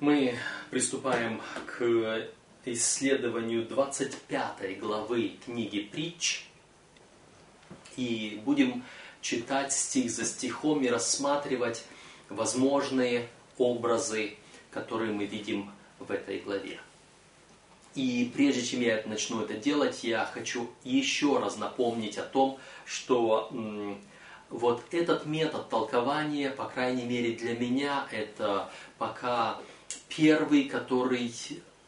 Мы приступаем к исследованию 25 главы книги «Притч» и будем читать стих за стихом и рассматривать возможные образы, которые мы видим в этой главе. И прежде чем я начну это делать, я хочу еще раз напомнить о том, что вот этот метод толкования, по крайней мере для меня, это пока первый, который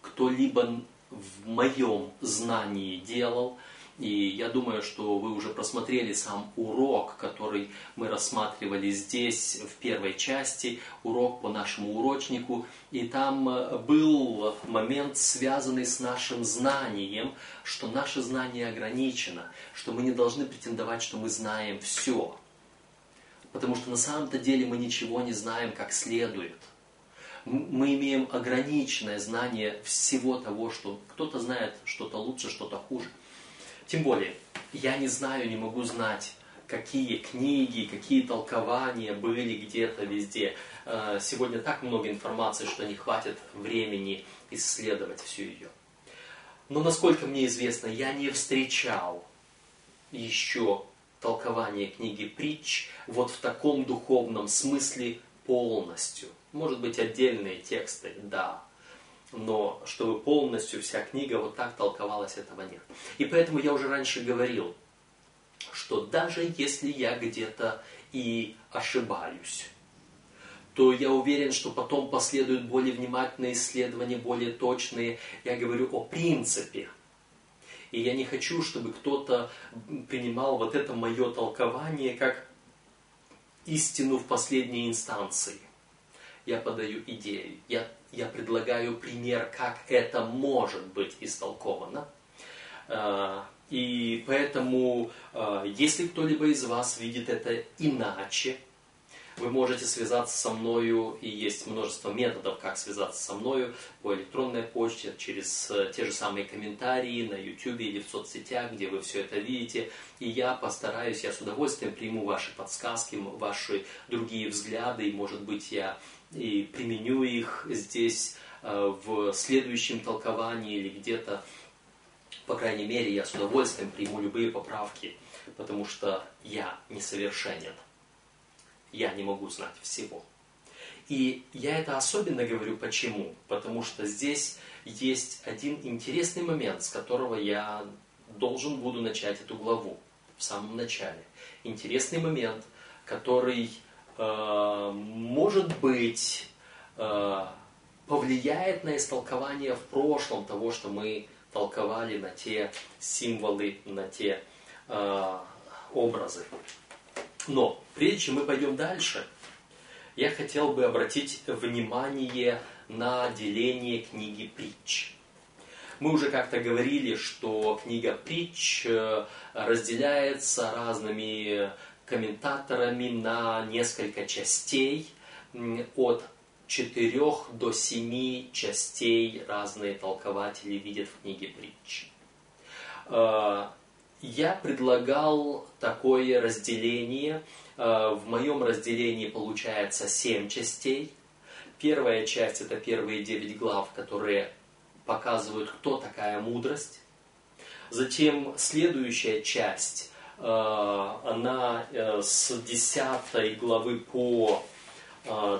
кто-либо в моем знании делал. И я думаю, что вы уже просмотрели сам урок, который мы рассматривали здесь в первой части, урок по нашему урочнику. И там э, был момент, связанный с нашим знанием, что наше знание ограничено, что мы не должны претендовать, что мы знаем все. Потому что на самом-то деле мы ничего не знаем как следует мы имеем ограниченное знание всего того, что кто-то знает что-то лучше, что-то хуже. Тем более, я не знаю, не могу знать, какие книги, какие толкования были где-то везде. Э, сегодня так много информации, что не хватит времени исследовать всю ее. Но насколько мне известно, я не встречал еще толкование книги притч вот в таком духовном смысле полностью. Может быть, отдельные тексты, да. Но чтобы полностью вся книга вот так толковалась, этого нет. И поэтому я уже раньше говорил, что даже если я где-то и ошибаюсь, то я уверен, что потом последуют более внимательные исследования, более точные. Я говорю о принципе. И я не хочу, чтобы кто-то принимал вот это мое толкование как истину в последней инстанции я подаю идею, я, я предлагаю пример, как это может быть истолковано. А, и поэтому, а, если кто-либо из вас видит это иначе, вы можете связаться со мною, и есть множество методов, как связаться со мною по электронной почте, через э, те же самые комментарии на YouTube или в соцсетях, где вы все это видите. И я постараюсь, я с удовольствием приму ваши подсказки, ваши другие взгляды, и, может быть, я и применю их здесь э, в следующем толковании или где-то. По крайней мере, я с удовольствием приму любые поправки, потому что я несовершенен. Я не могу знать всего. И я это особенно говорю почему? Потому что здесь есть один интересный момент, с которого я должен буду начать эту главу в самом начале. Интересный момент, который может быть, э, повлияет на истолкование в прошлом того, что мы толковали на те символы, на те э, образы. Но прежде чем мы пойдем дальше, я хотел бы обратить внимание на деление книги притч. Мы уже как-то говорили, что книга притч разделяется разными комментаторами на несколько частей, от четырех до семи частей разные толкователи видят в книге притч. А, я предлагал такое разделение. А, в моем разделении получается семь частей. Первая часть это первые девять глав, которые показывают, кто такая мудрость. Затем следующая часть Э, она э, с 10 главы по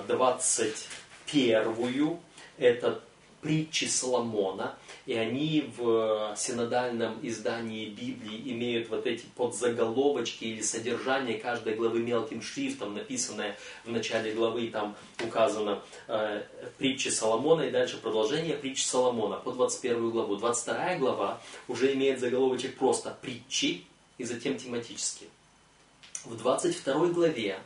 21 э, это притчи Соломона, и они в синодальном издании Библии имеют вот эти подзаголовочки или содержание каждой главы мелким шрифтом, написанное в начале главы, там указано э, притчи Соломона, и дальше продолжение притчи Соломона по 21 главу. 22 глава уже имеет заголовочек просто «Притчи», и затем тематически. В 22 главе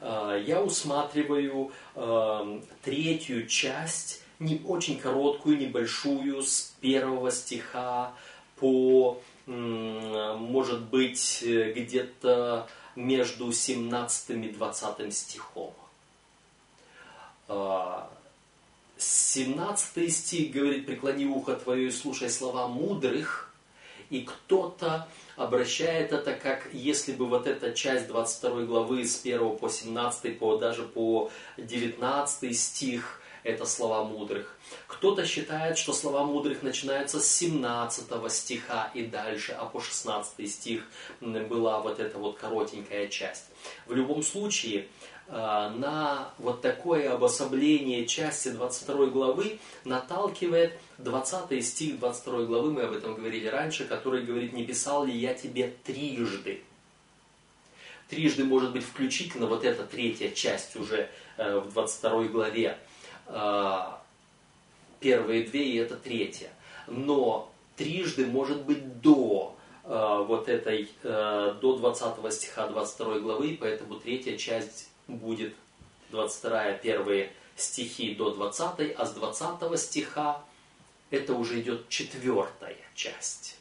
э, я усматриваю э, третью часть, не очень короткую, небольшую, с первого стиха по, может быть, где-то между 17 и 20 стихом. 17 э, стих говорит, преклони ухо твое и слушай слова мудрых, и кто-то обращает это как если бы вот эта часть 22 главы с 1 по 17, по, даже по 19 стих, это слова мудрых. Кто-то считает, что слова мудрых начинаются с 17 стиха и дальше, а по 16 стих была вот эта вот коротенькая часть. В любом случае, э, на вот такое обособление части 22 главы наталкивает 20 стих 22 главы, мы об этом говорили раньше, который говорит, не писал ли я тебе трижды. Трижды может быть включительно вот эта третья часть уже э, в 22 главе. Э, первые две и это третья. Но трижды может быть до э, вот этой, до 20 стиха 22 главы, поэтому третья часть будет 22 первые стихи до 20, а с 20 стиха это уже идет четвертая часть.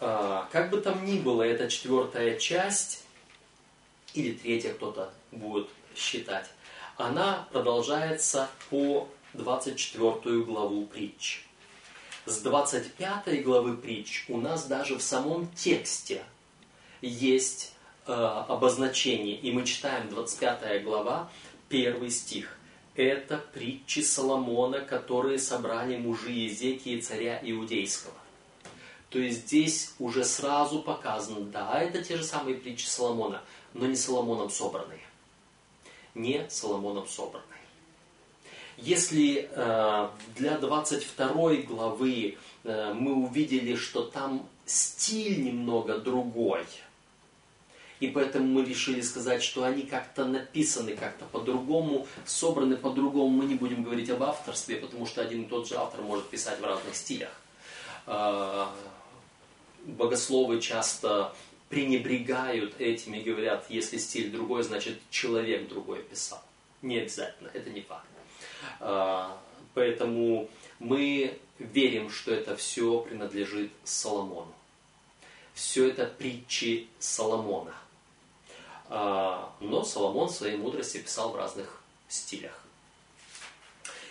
А, как бы там ни было, эта четвертая часть, или третья кто-то будет считать, она продолжается по 24 главу притч. С 25 главы притч у нас даже в самом тексте есть э, обозначение, и мы читаем 25 глава, первый стих это притчи Соломона, которые собрали мужи Езекии, царя Иудейского. То есть здесь уже сразу показано, да, это те же самые притчи Соломона, но не Соломоном собранные. Не Соломоном собранные. Если э, для 22 главы э, мы увидели, что там стиль немного другой – и поэтому мы решили сказать, что они как-то написаны как-то по-другому, собраны по-другому. Мы не будем говорить об авторстве, потому что один и тот же автор может писать в разных стилях. А, богословы часто пренебрегают этим и говорят, если стиль другой, значит человек другой писал. Не обязательно, это не факт. А, поэтому мы верим, что это все принадлежит Соломону. Все это притчи Соломона. А, но Соломон своей мудрости писал в разных стилях.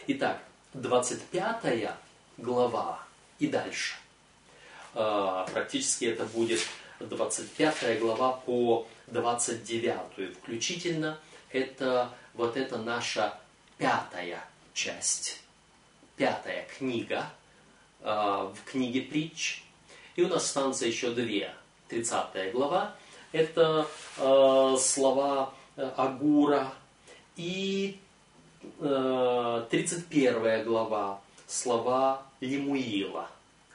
Итак, 25 глава и дальше. А, практически это будет 25 глава по 29 включительно. Это вот эта наша пятая часть, пятая книга а, в книге притч. И у нас останутся еще две. 30 глава это э, слова э, Агура. И э, 31 глава, слова Лимуила.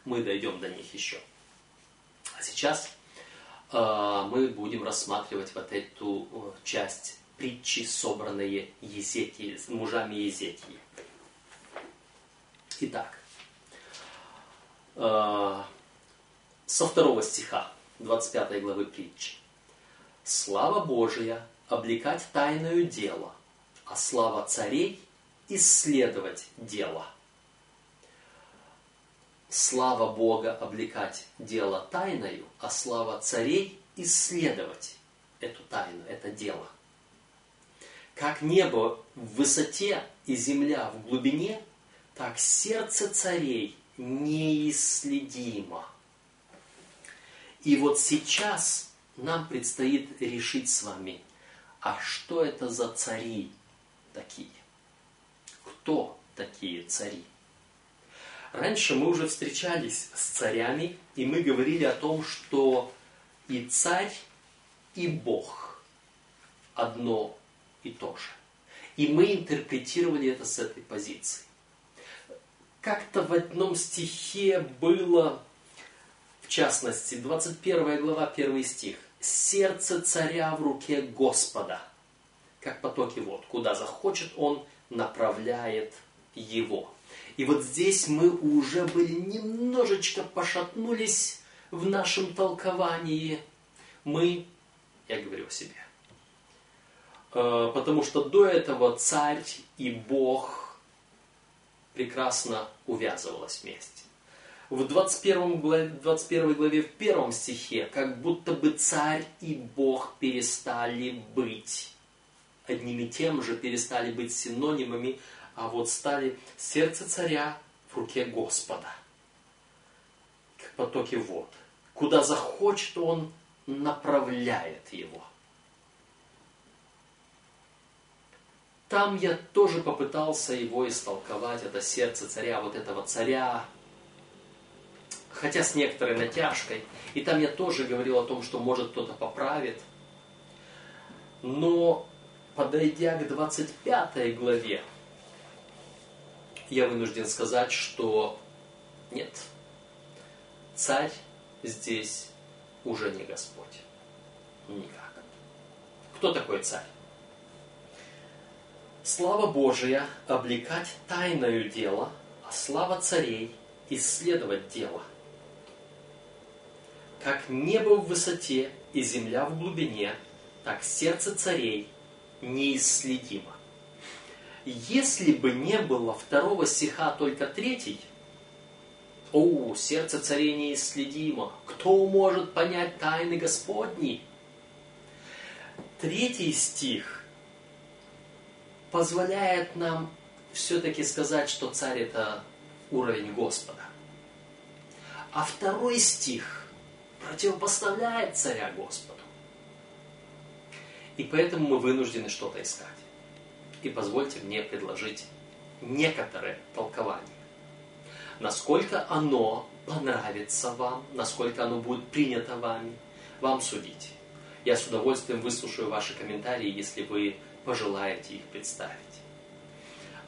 Мы дойдем до них еще. А сейчас э, мы будем рассматривать вот эту э, часть притчи, собранные Езекии, мужами Езекии. Итак, э, со второго стиха 25 главы притчи. Слава Божия облекать тайную дело, а слава царей исследовать дело. Слава Бога облекать дело тайною, а слава царей исследовать эту тайну, это дело. Как небо в высоте и земля в глубине, так сердце царей неисследимо. И вот сейчас нам предстоит решить с вами, а что это за цари такие? Кто такие цари? Раньше мы уже встречались с царями, и мы говорили о том, что и царь, и Бог одно и то же. И мы интерпретировали это с этой позиции. Как-то в одном стихе было, в частности, 21 глава, 1 стих сердце царя в руке Господа, как потоки вод. Куда захочет, он направляет его. И вот здесь мы уже были немножечко пошатнулись в нашем толковании. Мы, я говорю о себе, э, потому что до этого царь и Бог прекрасно увязывалось вместе в 21 главе, 21 главе в первом стихе, как будто бы царь и Бог перестали быть одним и тем же, перестали быть синонимами, а вот стали сердце царя в руке Господа, как потоки вод. Куда захочет, он направляет его. там я тоже попытался его истолковать, это сердце царя, вот этого царя, хотя с некоторой натяжкой. И там я тоже говорил о том, что может кто-то поправит. Но подойдя к 25 главе, я вынужден сказать, что нет, царь здесь уже не Господь. Никак. Кто такой царь? Слава Божия облекать тайною дело, а слава царей исследовать дело. Как небо в высоте и земля в глубине, так сердце царей неисследимо. Если бы не было второго стиха, только третий, о, сердце царей неисследимо, кто может понять тайны Господни? Третий стих позволяет нам все-таки сказать, что царь это уровень Господа. А второй стих противопоставляет царя Господу. И поэтому мы вынуждены что-то искать. И позвольте мне предложить некоторые толкования. Насколько оно понравится вам, насколько оно будет принято вами, вам судить. Я с удовольствием выслушаю ваши комментарии, если вы пожелаете их представить.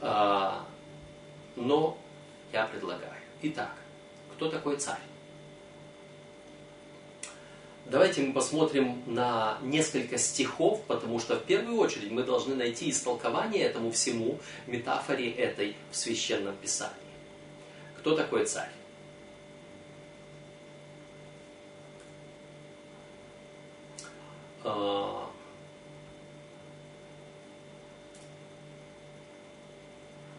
А, но я предлагаю. Итак, кто такой царь? Давайте мы посмотрим на несколько стихов, потому что в первую очередь мы должны найти истолкование этому всему, метафоре этой в Священном Писании. Кто такой царь? А,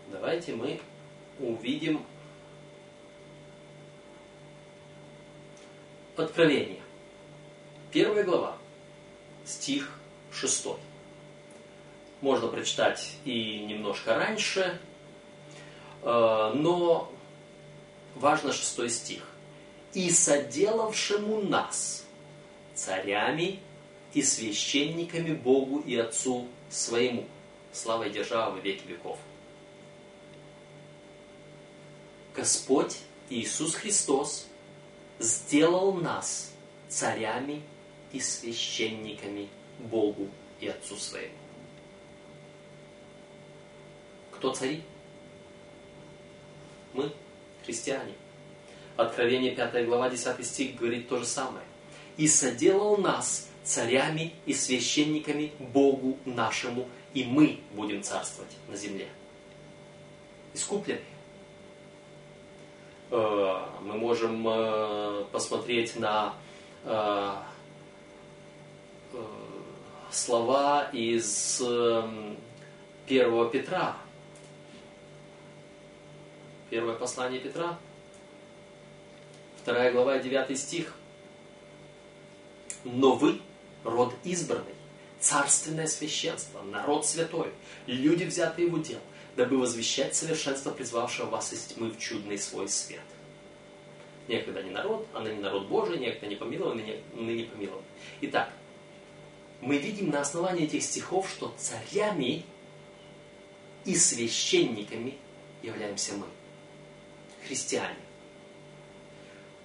давайте мы увидим Откровение. Первая глава, стих 6. Можно прочитать и немножко раньше, э, но важно шестой стих. «И соделавшему нас царями и священниками Богу и Отцу своему, слава и держава во веки веков». Господь Иисус Христос сделал нас царями и священниками Богу и Отцу своему. Кто цари? Мы, христиане. Откровение 5 глава 10 стих говорит то же самое. «И соделал нас царями и священниками Богу нашему, и мы будем царствовать на земле». Искуплены. Э, мы можем э, посмотреть на э, слова из 1 Петра. Первое послание Петра, 2 глава, 9 стих. Но вы род избранный, царственное священство, народ святой, люди, взятые в удел, дабы возвещать совершенство призвавшего вас из тьмы в чудный свой свет. Некогда не народ, а ныне народ Божий, некогда не помилован, ныне, ныне помилован. Итак, мы видим на основании этих стихов, что царями и священниками являемся мы, христиане.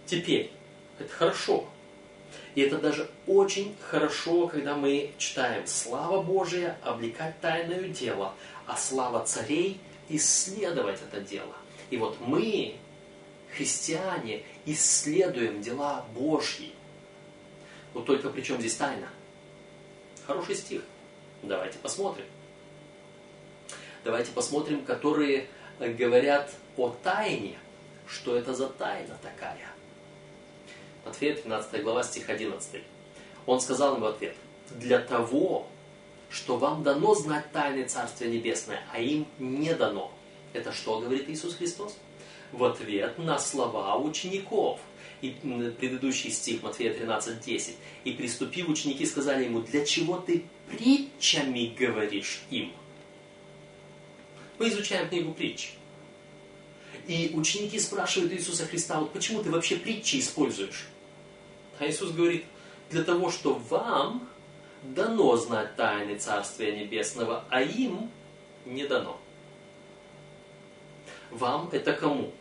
Теперь, это хорошо. И это даже очень хорошо, когда мы читаем «Слава Божия облекать тайное дело, а слава царей исследовать это дело». И вот мы, христиане, исследуем дела Божьи. Вот только при чем здесь тайна? Хороший стих. Давайте посмотрим. Давайте посмотрим, которые говорят о тайне. Что это за тайна такая? Матфея 13 глава, стих 11. Он сказал им ответ, для того, что вам дано знать тайны Царствия Небесное, а им не дано. Это что говорит Иисус Христос? В ответ на слова учеников – и предыдущий стих Матфея 13.10. «И приступив, ученики сказали ему, для чего ты притчами говоришь им?» Мы изучаем книгу притч. И ученики спрашивают Иисуса Христа, вот почему ты вообще притчи используешь? А Иисус говорит, для того, что вам дано знать тайны Царствия Небесного, а им не дано. Вам это кому?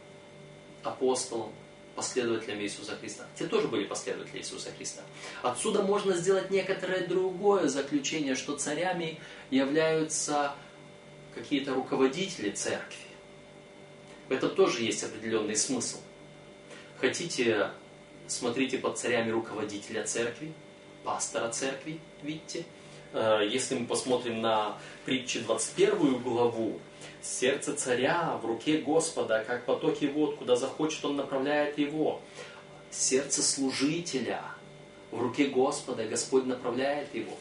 Апостолам, последователям Иисуса Христа. Те тоже были последователи Иисуса Христа. Отсюда можно сделать некоторое другое заключение, что царями являются какие-то руководители церкви. В этом тоже есть определенный смысл. Хотите, смотрите под царями руководителя церкви, пастора церкви, видите? Э, если мы посмотрим на притчи 21 главу, сердце царя в руке Господа, как потоки вод, куда захочет, он направляет его. Сердце служителя в руке Господа, Господь направляет его.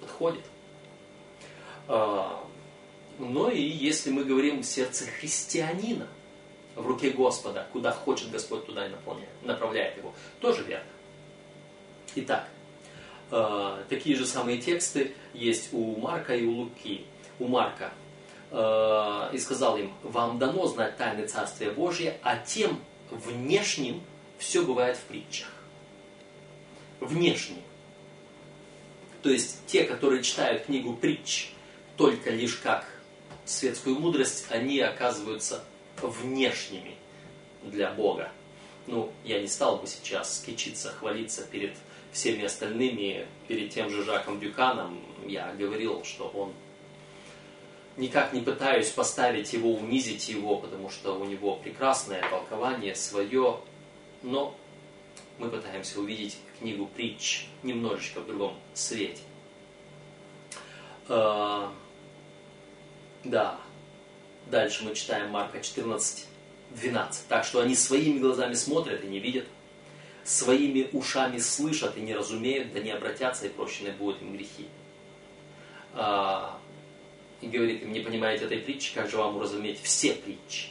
Подходит. Э, но и если мы говорим сердце христианина в руке Господа, куда хочет Господь, туда и направляет его, тоже верно. Итак, такие же самые тексты есть у Марка и у Луки. У Марка э, и сказал им, вам дано знать тайны Царствия Божия, а тем внешним все бывает в притчах. Внешним. То есть те, которые читают книгу притч только лишь как светскую мудрость, они оказываются внешними для Бога. Ну, я не стал бы сейчас кичиться, хвалиться перед всеми остальными, перед тем же Жаком Дюканом. Я говорил, что он никак не пытаюсь поставить его, унизить его, потому что у него прекрасное толкование свое, но мы пытаемся увидеть книгу притч немножечко в другом свете. А, да. Дальше мы читаем Марка 14, 12. Так что они своими глазами смотрят и не видят, своими ушами слышат и не разумеют, да не обратятся, и прощены будут им грехи. А, и говорит им, не понимаете этой притчи, как же вам уразуметь все притчи?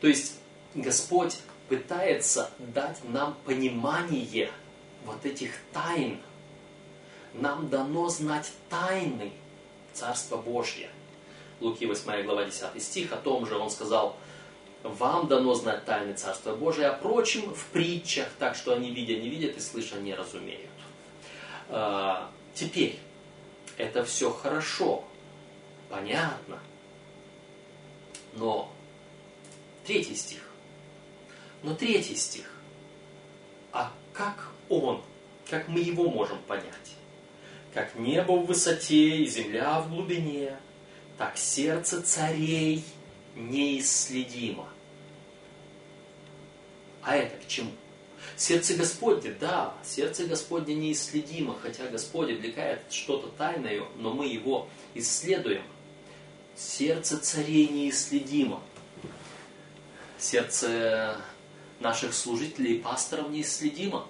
То есть Господь пытается дать нам понимание вот этих тайн. Нам дано знать тайны Царства Божьего. Луки 8 глава 10 стих, о том же он сказал, вам дано знать тайны Царства Божия, а прочим в притчах, так что они видя не видят и слыша не разумеют. А, теперь, это все хорошо, понятно, но третий стих, но третий стих, а как он, как мы его можем понять? Как небо в высоте и земля в глубине – так сердце царей неисследимо. А это к чему? Сердце Господне, да, сердце Господне неисследимо, хотя Господь облекает что-то тайное, но мы его исследуем. Сердце царей неисследимо. Сердце наших служителей и пасторов неисследимо.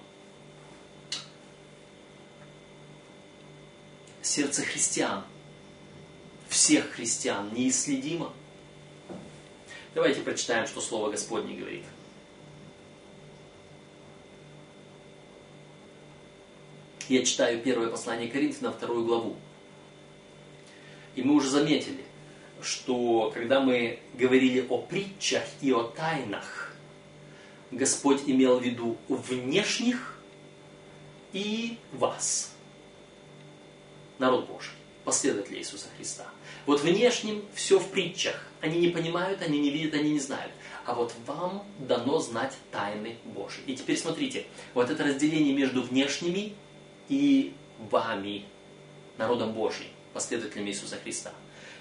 Сердце христиан – всех христиан неисследимо. Давайте прочитаем, что Слово Господне говорит. Я читаю первое послание Коринфянам, вторую главу. И мы уже заметили, что когда мы говорили о притчах и о тайнах, Господь имел в виду внешних и вас, народ Божий, последователи Иисуса Христа. Вот внешним все в притчах. Они не понимают, они не видят, они не знают. А вот вам дано знать тайны Божьи. И теперь смотрите, вот это разделение между внешними и вами, народом Божьим, последователями Иисуса Христа.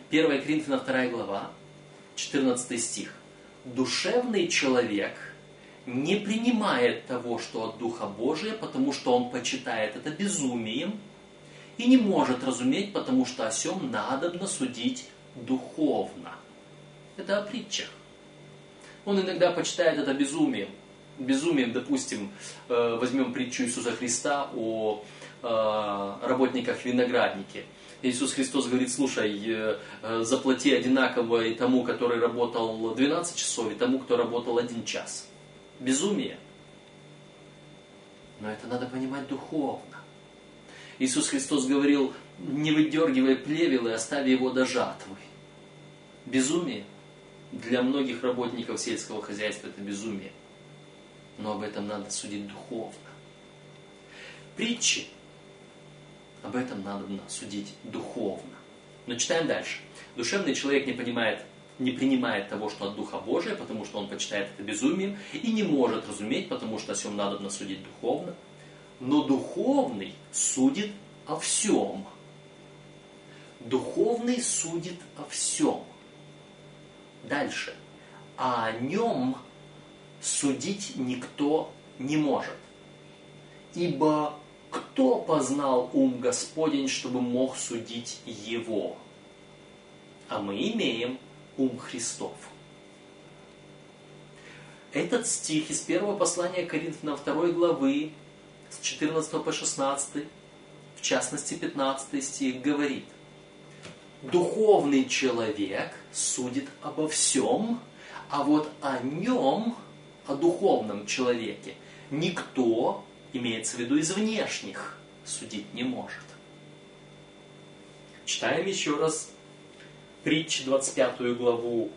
1 Коринфянам 2 глава, 14 стих. Душевный человек не принимает того, что от Духа Божия, потому что он почитает это безумием, и не может разуметь, потому что о сем надобно судить духовно. Это о притчах. Он иногда почитает это безумием. Безумием, допустим, э, возьмем притчу Иисуса Христа о э, работниках винограднике. Иисус Христос говорит, слушай, э, заплати одинаково и тому, который работал 12 часов, и тому, кто работал один час. Безумие. Но это надо понимать духовно. Иисус Христос говорил, не выдергивай плевел и оставь его до жатвы. Безумие. Для многих работников сельского хозяйства это безумие. Но об этом надо судить духовно. Притчи. Об этом надо судить духовно. Но читаем дальше. Душевный человек не понимает, не принимает того, что от Духа Божия, потому что он почитает это безумием, и не может разуметь, потому что о всем надо судить духовно. Но духовный судит о всем. Духовный судит о всем. Дальше. А о нем судить никто не может. Ибо кто познал ум Господень, чтобы мог судить его? А мы имеем ум Христов. Этот стих из первого послания Коринфянам 2 главы с 14 по 16, в частности 15 стих, говорит, духовный человек судит обо всем, а вот о нем, о духовном человеке, никто, имеется в виду из внешних, судить не может. Читаем еще раз притчи 25 главу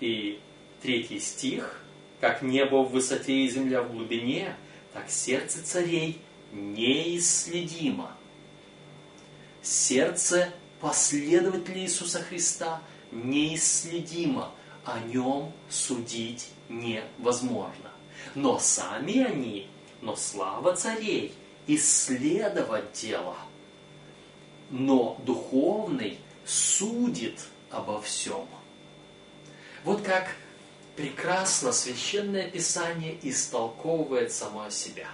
и 3 стих. «Как небо в высоте и земля в глубине, так сердце царей неисследимо». Сердце последователей Иисуса Христа неисследимо, о нем судить невозможно. Но сами они, но слава царей, исследовать дело. Но духовный судит обо всем. Вот как прекрасно Священное Писание истолковывает само себя.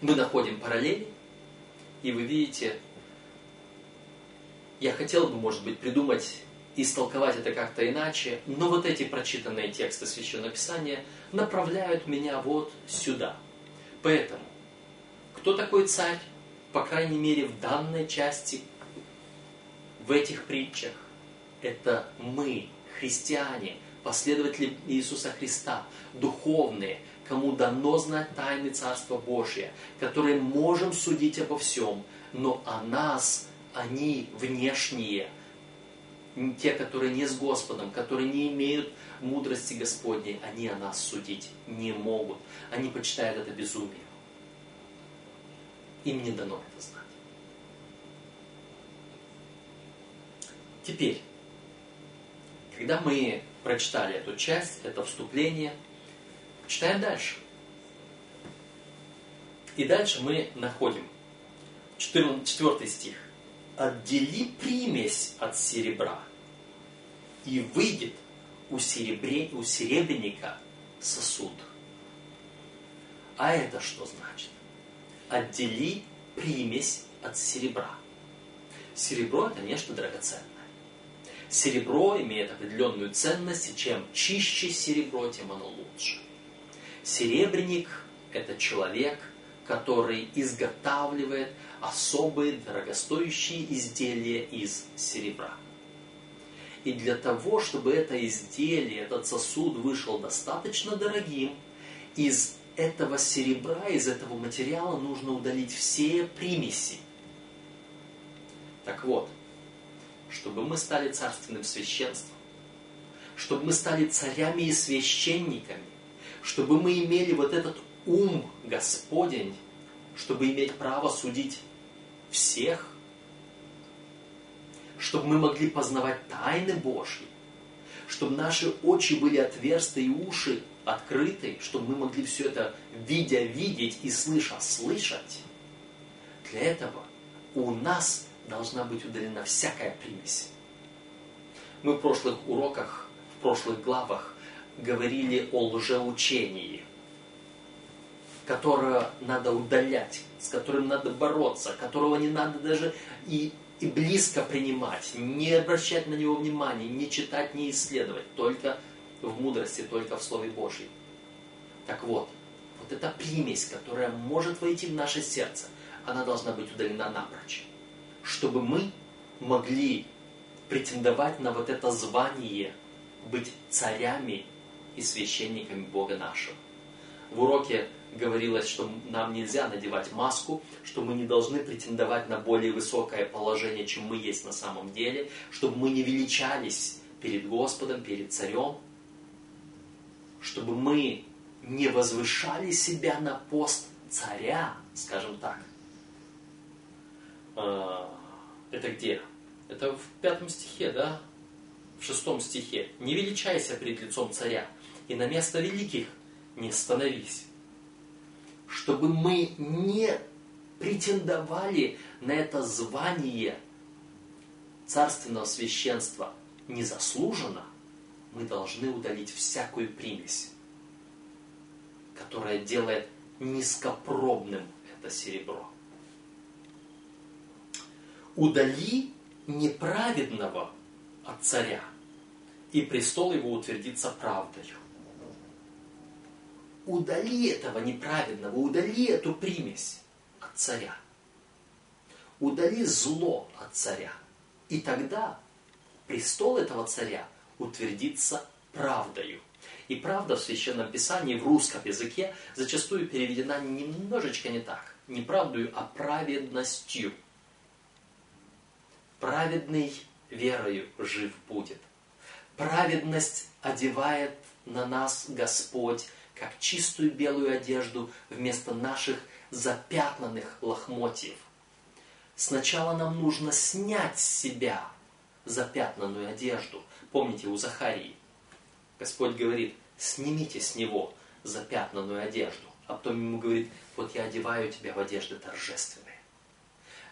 Мы находим параллели, и вы видите, я хотел бы, может быть, придумать истолковать это как-то иначе, но вот эти прочитанные тексты Священного Писания направляют меня вот сюда. Поэтому, кто такой царь, по крайней мере, в данной части, в этих притчах? Это мы, христиане, последователи Иисуса Христа, духовные, кому дано знать тайны Царства Божия, которые можем судить обо всем, но о нас они внешние – те, которые не с Господом, которые не имеют мудрости Господней, они о нас судить не могут. Они почитают это безумие. Им не дано это знать. Теперь, когда мы прочитали эту часть, это вступление, читаем дальше. И дальше мы находим 4 стих отдели примесь от серебра, и выйдет у, серебре, у серебряника сосуд. А это что значит? Отдели примесь от серебра. Серебро это нечто драгоценное. Серебро имеет определенную ценность, и чем чище серебро, тем оно лучше. Серебряник – это человек, который изготавливает особые дорогостоящие изделия из серебра. И для того, чтобы это изделие, этот сосуд вышел достаточно дорогим, из этого серебра, из этого материала нужно удалить все примеси. Так вот, чтобы мы стали царственным священством, чтобы мы стали царями и священниками, чтобы мы имели вот этот ум Господень, чтобы иметь право судить всех, чтобы мы могли познавать тайны Божьи, чтобы наши очи были отверсты и уши открыты, чтобы мы могли все это, видя, видеть и слыша, слышать. Для этого у нас должна быть удалена всякая примесь. Мы в прошлых уроках, в прошлых главах говорили о лжеучении – которое надо удалять, с которым надо бороться, которого не надо даже и, и близко принимать, не обращать на него внимания, не читать, не исследовать, только в мудрости, только в Слове Божьем. Так вот, вот эта примесь, которая может войти в наше сердце, она должна быть удалена напрочь, чтобы мы могли претендовать на вот это звание, быть царями и священниками Бога нашего. В уроке говорилось, что нам нельзя надевать маску, что мы не должны претендовать на более высокое положение, чем мы есть на самом деле, чтобы мы не величались перед Господом, перед Царем, чтобы мы не возвышали себя на пост царя, скажем так. Это где? Это в пятом стихе, да? В шестом стихе. «Не величайся пред лицом царя, и на место великих не становись». Чтобы мы не претендовали на это звание царственного священства незаслуженно, мы должны удалить всякую примесь, которая делает низкопробным это серебро. Удали неправедного от царя, и престол его утвердится правдою. Удали этого неправедного, удали эту примесь от царя. Удали зло от царя. И тогда престол этого царя утвердится правдою. И правда в Священном Писании в русском языке зачастую переведена немножечко не так. Не правдою, а праведностью. Праведный верою жив будет. Праведность одевает на нас Господь, как чистую белую одежду вместо наших запятнанных лохмотьев. Сначала нам нужно снять с себя запятнанную одежду. Помните у Захарии? Господь говорит, снимите с него запятнанную одежду. А потом ему говорит, вот я одеваю тебя в одежды торжественные.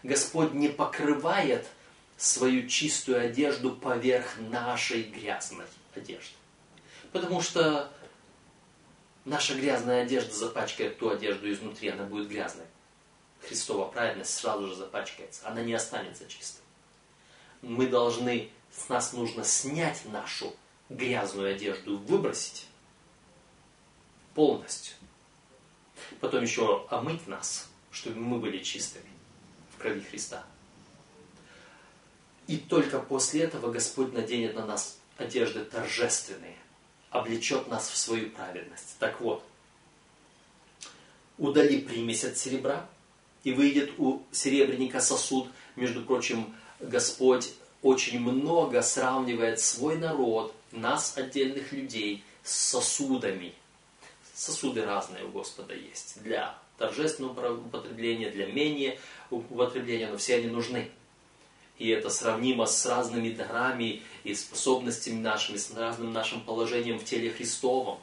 Господь не покрывает свою чистую одежду поверх нашей грязной одежды. Потому что наша грязная одежда запачкает ту одежду изнутри, она будет грязной. Христова праведность сразу же запачкается, она не останется чистой. Мы должны, с нас нужно снять нашу грязную одежду, выбросить полностью. Потом еще омыть нас, чтобы мы были чистыми в крови Христа. И только после этого Господь наденет на нас одежды торжественные, облечет нас в свою праведность. Так вот, удали примесь от серебра, и выйдет у серебряника сосуд. Между прочим, Господь очень много сравнивает свой народ, нас, отдельных людей, с сосудами. Сосуды разные у Господа есть. Для торжественного употребления, для менее употребления, но все они нужны и это сравнимо с разными дарами и способностями нашими, с разным нашим положением в теле Христовом.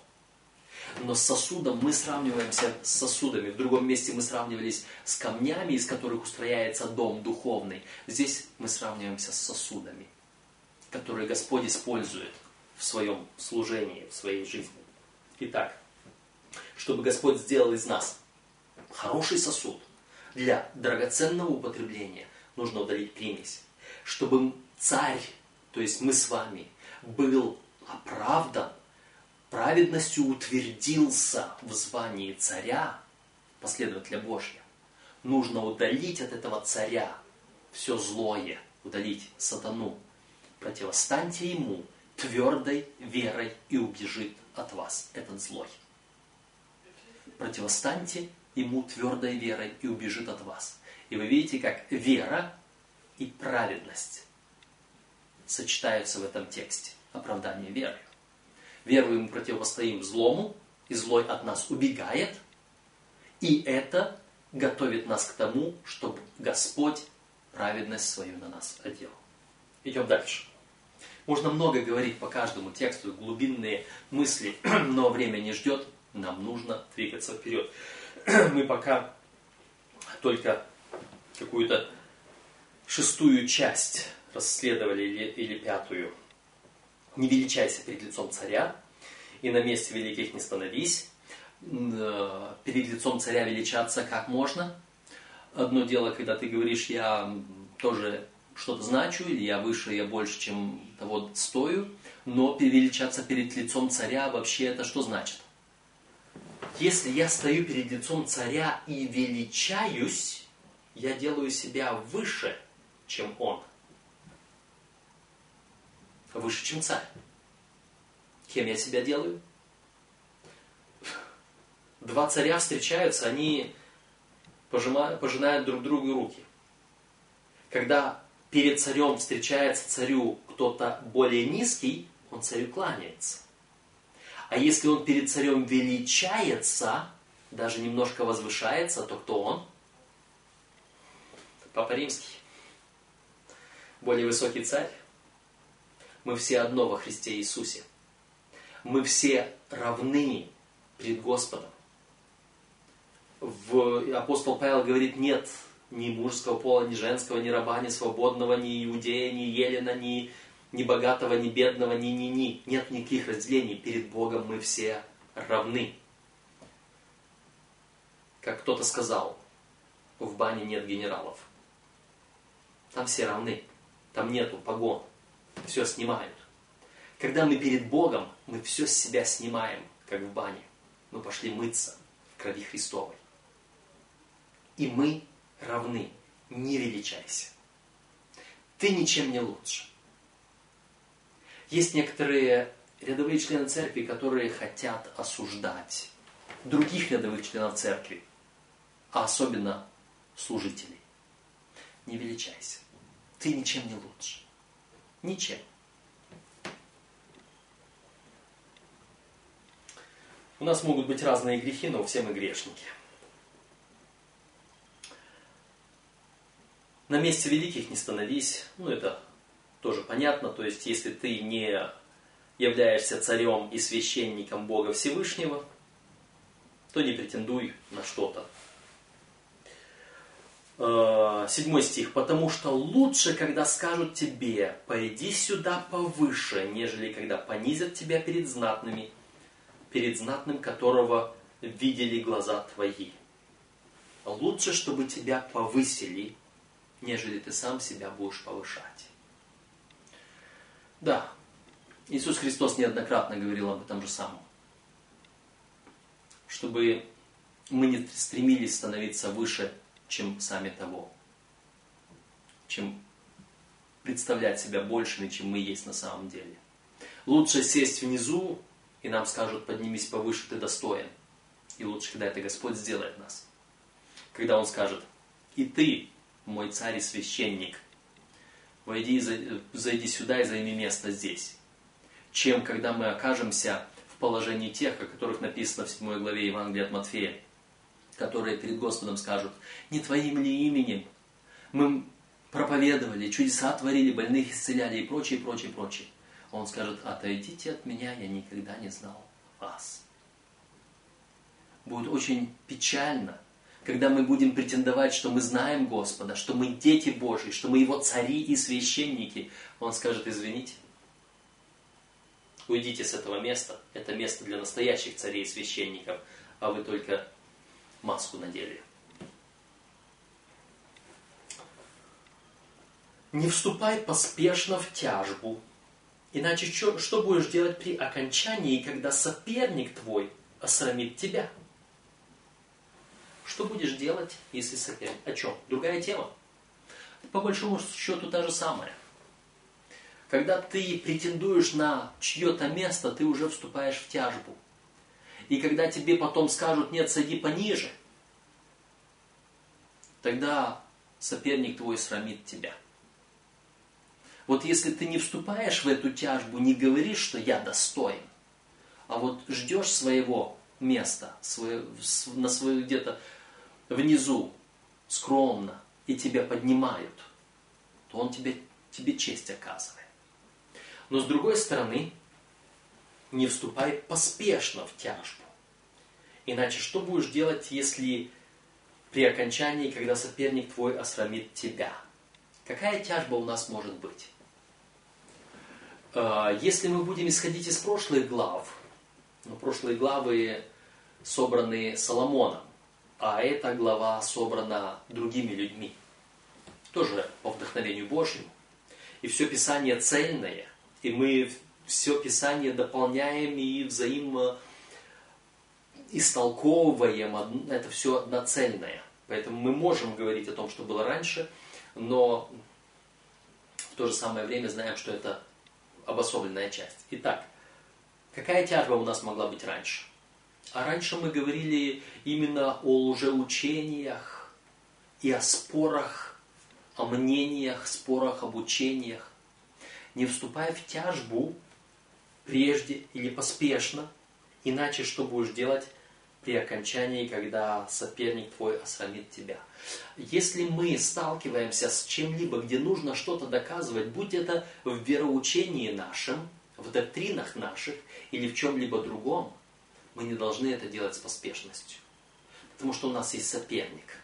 Но с сосудом мы сравниваемся с сосудами. В другом месте мы сравнивались с камнями, из которых устрояется дом духовный. Здесь мы сравниваемся с сосудами, которые Господь использует в своем служении, в своей жизни. Итак, чтобы Господь сделал из нас хороший сосуд для драгоценного употребления, нужно удалить примесь. Чтобы царь, то есть мы с вами, был оправдан, праведностью утвердился в звании царя, последователя Божьего, нужно удалить от этого царя все злое, удалить сатану. Противостаньте ему твердой верой и убежит от вас этот злой. Противостаньте ему твердой верой и убежит от вас. И вы видите, как вера и праведность сочетаются в этом тексте. Оправдание веры. Верою мы противостоим злому, и злой от нас убегает. И это готовит нас к тому, чтобы Господь праведность свою на нас одел. Идем дальше. Можно много говорить по каждому тексту, глубинные мысли, но время не ждет, нам нужно двигаться вперед. Мы пока только какую-то шестую часть расследовали или, или пятую. Не величайся перед лицом царя, и на месте великих не становись. Э, перед лицом царя величаться как можно. Одно дело, когда ты говоришь, я тоже что-то значу, или я выше, я больше, чем того стою, но величаться перед лицом царя вообще это что значит? Если я стою перед лицом царя и величаюсь, я делаю себя выше, чем он. Выше, чем царь. Кем я себя делаю? Два царя встречаются, они пожимают, пожинают друг другу руки. Когда перед царем встречается царю кто-то более низкий, он царю кланяется. А если он перед царем величается, даже немножко возвышается, то кто он? Папа Римский. более высокий царь. Мы все одно во Христе Иисусе. Мы все равны перед Господом. В, апостол Павел говорит, нет ни мужского пола, ни женского, ни раба, ни свободного, ни иудея, ни елена, ни, ни богатого, ни бедного, ни ни ни. Нет никаких разделений. Перед Богом мы все равны. Как кто-то сказал, в бане нет генералов. Там все равны. Там нету погон. Все снимают. Когда мы перед Богом, мы все с себя снимаем, как в бане. Мы пошли мыться в крови Христовой. И мы равны. Не величайся. Ты ничем не лучше. Есть некоторые рядовые члены церкви, которые хотят осуждать других рядовых членов церкви, а особенно служителей. Не величайся. Ты ничем не лучше. Ничем. У нас могут быть разные грехи, но все мы грешники. На месте великих не становись. Ну, это тоже понятно. То есть, если ты не являешься царем и священником Бога Всевышнего, то не претендуй на что-то. Э, седьмой стих. «Потому что лучше, когда скажут тебе, пойди сюда повыше, нежели когда понизят тебя перед знатными, перед знатным которого видели глаза твои. Лучше, чтобы тебя повысили, нежели ты сам себя будешь повышать». Да, Иисус Христос неоднократно говорил об этом же самом. Чтобы мы не стремились становиться выше, чем сами того. Чем представлять себя большими, чем мы есть на самом деле. Лучше сесть внизу, и нам скажут, поднимись повыше, ты достоин. И лучше, когда это Господь сделает нас. Когда Он скажет, и ты, мой царь и священник, войди, зайди сюда и займи место здесь чем когда мы окажемся в положении тех, о которых написано в 7 главе Евангелия от Матфея, которые перед Господом скажут, не Твоим ли именем мы проповедовали, чудеса творили, больных исцеляли и прочее, прочее, прочее. Он скажет, отойдите от меня, я никогда не знал вас. Будет очень печально, когда мы будем претендовать, что мы знаем Господа, что мы дети Божьи, что мы Его цари и священники. Он скажет, извините, Уйдите с этого места. Это место для настоящих царей и священников, а вы только маску надели. Не вступай поспешно в тяжбу, иначе что, что будешь делать при окончании, когда соперник твой осрамит тебя? Что будешь делать, если соперник? О чем? Другая тема. По большому счету та же самая. Когда ты претендуешь на чье-то место, ты уже вступаешь в тяжбу. И когда тебе потом скажут, нет, сади пониже, тогда соперник твой срамит тебя. Вот если ты не вступаешь в эту тяжбу, не говоришь, что я достоин, а вот ждешь своего места, свое, на свою где-то внизу, скромно, и тебя поднимают, то он тебе, тебе честь оказывает. Но с другой стороны, не вступай поспешно в тяжбу. Иначе что будешь делать, если при окончании, когда соперник твой осрамит тебя? Какая тяжба у нас может быть? А, если мы будем исходить из прошлых глав, ну, прошлые главы собраны Соломоном, а эта глава собрана другими людьми, тоже по вдохновению Божьему. И все Писание цельное, и мы все Писание дополняем и взаимо истолковываем, это все одноцельное. Поэтому мы можем говорить о том, что было раньше, но в то же самое время знаем, что это обособленная часть. Итак, какая тяжба у нас могла быть раньше? А раньше мы говорили именно о лжеучениях и о спорах, о мнениях, спорах, об учениях не вступая в тяжбу прежде или поспешно, иначе что будешь делать, при окончании, когда соперник твой осрамит тебя. Если мы сталкиваемся с чем-либо, где нужно что-то доказывать, будь это в вероучении нашем, в доктринах наших или в чем-либо другом, мы не должны это делать с поспешностью. Потому что у нас есть соперник,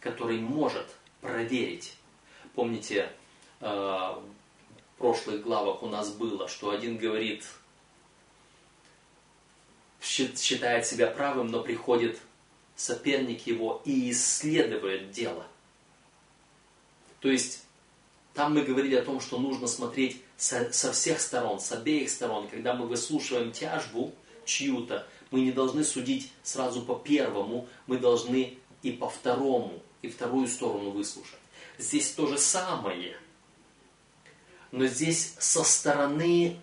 который может проверить. Помните, э, прошлых главах у нас было, что один говорит, считает себя правым, но приходит соперник его и исследует дело. То есть, там мы говорили о том, что нужно смотреть со, со всех сторон, с обеих сторон. Когда мы выслушиваем тяжбу чью-то, мы не должны судить сразу по первому, мы должны и по второму, и вторую сторону выслушать. Здесь то же самое. Но здесь со стороны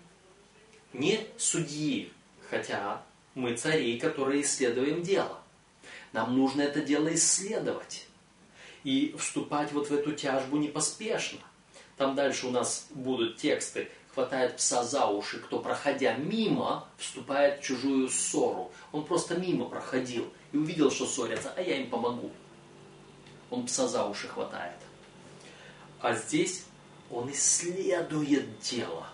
не судьи, хотя мы цари, которые исследуем дело. Нам нужно это дело исследовать и вступать вот в эту тяжбу непоспешно. Там дальше у нас будут тексты. Хватает пса за уши, кто, проходя мимо, вступает в чужую ссору. Он просто мимо проходил и увидел, что ссорятся, а я им помогу. Он пса за уши хватает. А здесь он исследует дело.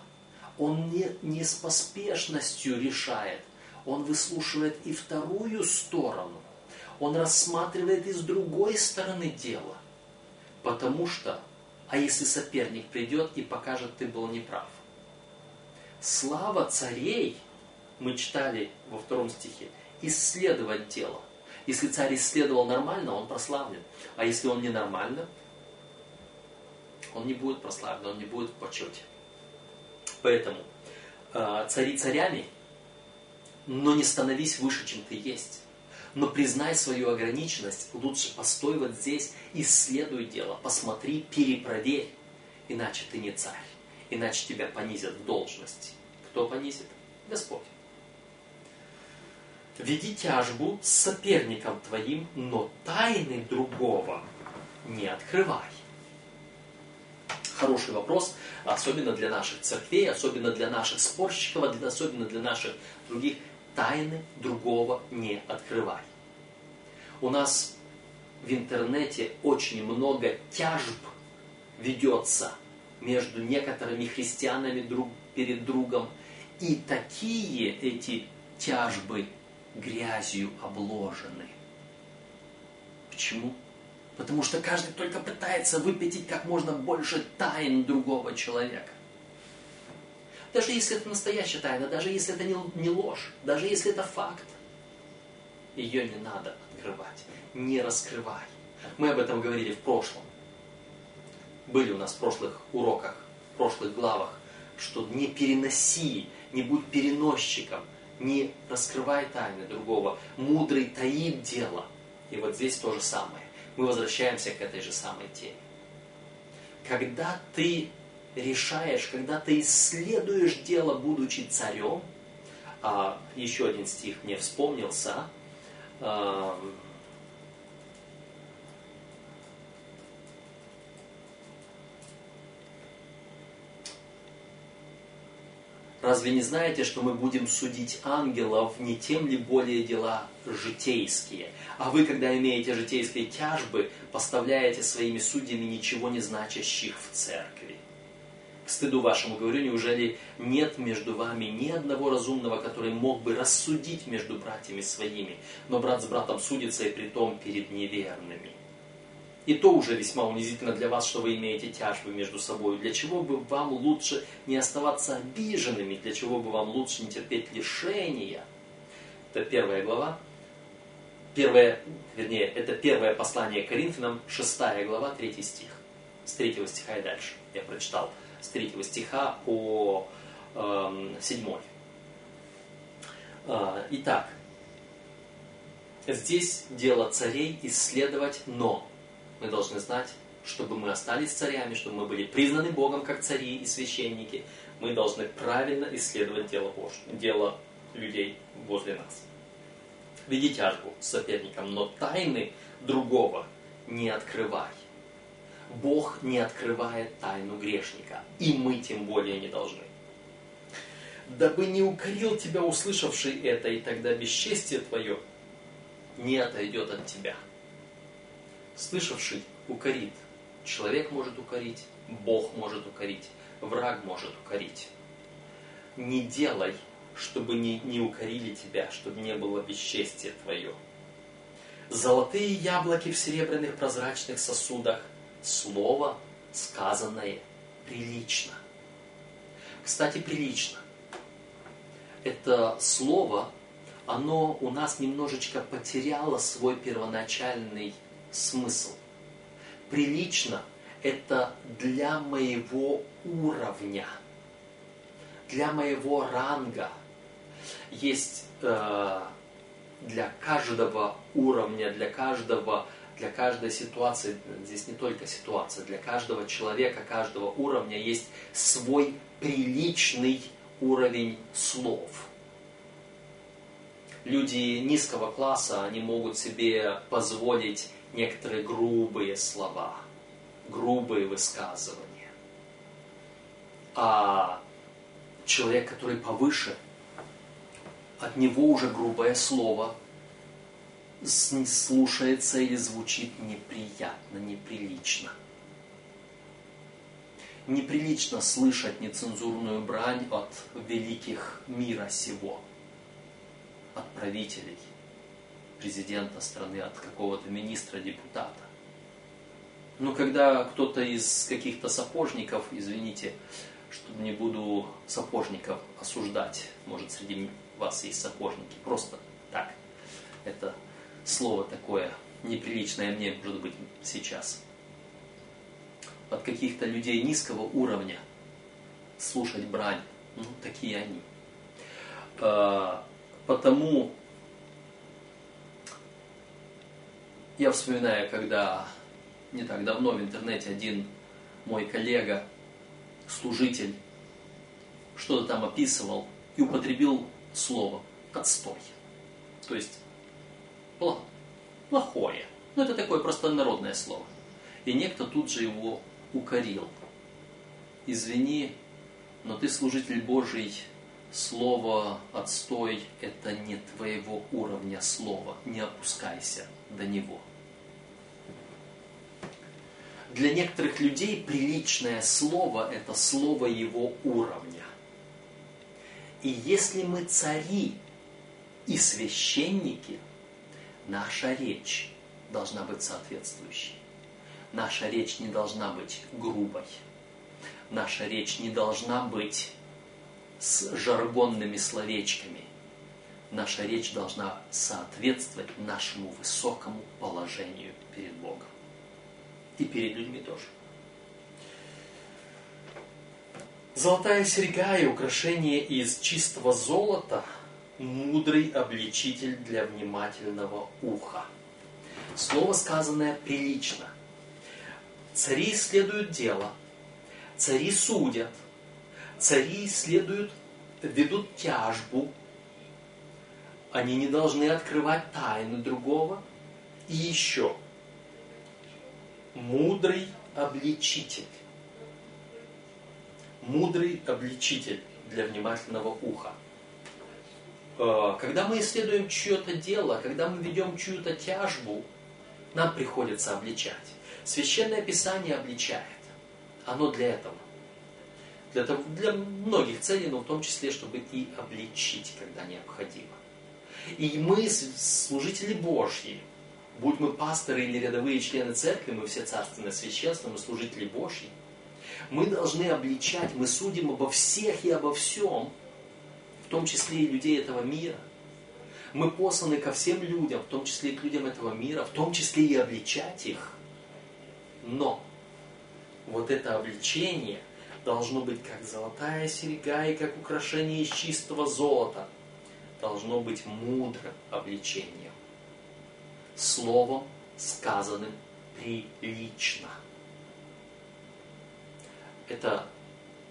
Он не, не с поспешностью решает. Он выслушивает и вторую сторону. Он рассматривает и с другой стороны дело. Потому что, а если соперник придет и покажет, ты был неправ. Слава царей, мы читали во втором стихе, исследовать дело. Если царь исследовал нормально, он прославлен. А если он ненормально, он не будет прославлен, он не будет в почете. Поэтому э, цари царями, но не становись выше, чем ты есть. Но признай свою ограниченность, лучше постой вот здесь, исследуй дело, посмотри, перепроверь, иначе ты не царь, иначе тебя понизят в должности. Кто понизит? Господь. Веди тяжбу с соперником твоим, но тайны другого не открывай. Хороший вопрос, особенно для наших церквей, особенно для наших спорщиков, особенно для наших других тайны другого не открывай. У нас в интернете очень много тяжб ведется между некоторыми христианами друг перед другом. И такие эти тяжбы грязью обложены. Почему? Потому что каждый только пытается выпятить как можно больше тайн другого человека. Даже если это настоящая тайна, даже если это не, ложь, даже если это факт, ее не надо открывать, не раскрывай. Мы об этом говорили в прошлом. Были у нас в прошлых уроках, в прошлых главах, что не переноси, не будь переносчиком, не раскрывай тайны другого. Мудрый таит дело. И вот здесь то же самое. Мы возвращаемся к этой же самой теме. Когда ты решаешь, когда ты исследуешь дело, будучи царем, а, еще один стих мне вспомнился, Разве не знаете, что мы будем судить ангелов не тем ли более дела житейские? А вы, когда имеете житейские тяжбы, поставляете своими судьями ничего не значащих в церкви. К стыду вашему говорю, неужели нет между вами ни одного разумного, который мог бы рассудить между братьями своими, но брат с братом судится и при том перед неверными? И то уже весьма унизительно для вас, что вы имеете тяжбы между собой. Для чего бы вам лучше не оставаться обиженными? Для чего бы вам лучше не терпеть лишения? Это первая глава. Первое, вернее, это первое послание Коринфянам, шестая глава, третий стих. С третьего стиха и дальше. Я прочитал с третьего стиха по э, 7. Э, итак, здесь дело царей исследовать, но мы должны знать, чтобы мы остались царями, чтобы мы были признаны Богом как цари и священники, мы должны правильно исследовать дело Божье, дело людей возле нас. Веди тяжбу с соперником, но тайны другого не открывай. Бог не открывает тайну грешника, и мы тем более не должны. Дабы не укорил тебя услышавший это, и тогда бесчестие твое не отойдет от тебя. Слышавший укорит. Человек может укорить, Бог может укорить, враг может укорить. Не делай, чтобы не, не укорили тебя, чтобы не было бесчестия твое. Золотые яблоки в серебряных прозрачных сосудах. Слово, сказанное, прилично. Кстати, прилично. Это слово, оно у нас немножечко потеряло свой первоначальный смысл. Прилично – это для моего уровня, для моего ранга. Есть э, для каждого уровня, для каждого для каждой ситуации, здесь не только ситуация, для каждого человека, каждого уровня есть свой приличный уровень слов. Люди низкого класса, они могут себе позволить некоторые грубые слова, грубые высказывания. А человек, который повыше, от него уже грубое слово слушается или звучит неприятно, неприлично. Неприлично слышать нецензурную брань от великих мира сего, от правителей, президента страны, от какого-то министра, депутата. Но когда кто-то из каких-то сапожников, извините, что не буду сапожников осуждать, может среди вас есть сапожники, просто так, это слово такое неприличное мне, может быть, сейчас. От каких-то людей низкого уровня слушать брань. Ну, такие они. А, потому я вспоминаю, когда не так давно в интернете один мой коллега, служитель, что-то там описывал и употребил слово «отстой». То есть плохое. Ну, это такое просто народное слово. И некто тут же его укорил. Извини, но ты служитель Божий, слово отстой – это не твоего уровня слова. Не опускайся до него. Для некоторых людей приличное слово – это слово его уровня. И если мы цари и священники – Наша речь должна быть соответствующей. Наша речь не должна быть грубой. Наша речь не должна быть с жаргонными словечками. Наша речь должна соответствовать нашему высокому положению перед Богом. И перед людьми тоже. Золотая серьга и украшение из чистого золота – мудрый обличитель для внимательного уха. Слово сказанное прилично. Цари исследуют дело, цари судят, цари исследуют, ведут тяжбу. Они не должны открывать тайны другого. И еще, мудрый обличитель. Мудрый обличитель для внимательного уха. Э, когда мы исследуем чье-то дело, когда мы ведем чью-то тяжбу, нам приходится обличать. Священное Писание обличает. Оно для этого. Для, для многих целей, но в том числе, чтобы и обличить, когда необходимо. И мы, служители Божьи, будь мы пасторы или рядовые члены церкви, мы все царственное священство, мы служители Божьи, мы должны обличать, мы судим обо всех и обо всем – том числе и людей этого мира. Мы посланы ко всем людям, в том числе и к людям этого мира, в том числе и обличать их. Но вот это обличение должно быть как золотая серега и как украшение из чистого золота. Должно быть мудрым обличением. Словом, сказанным прилично. Это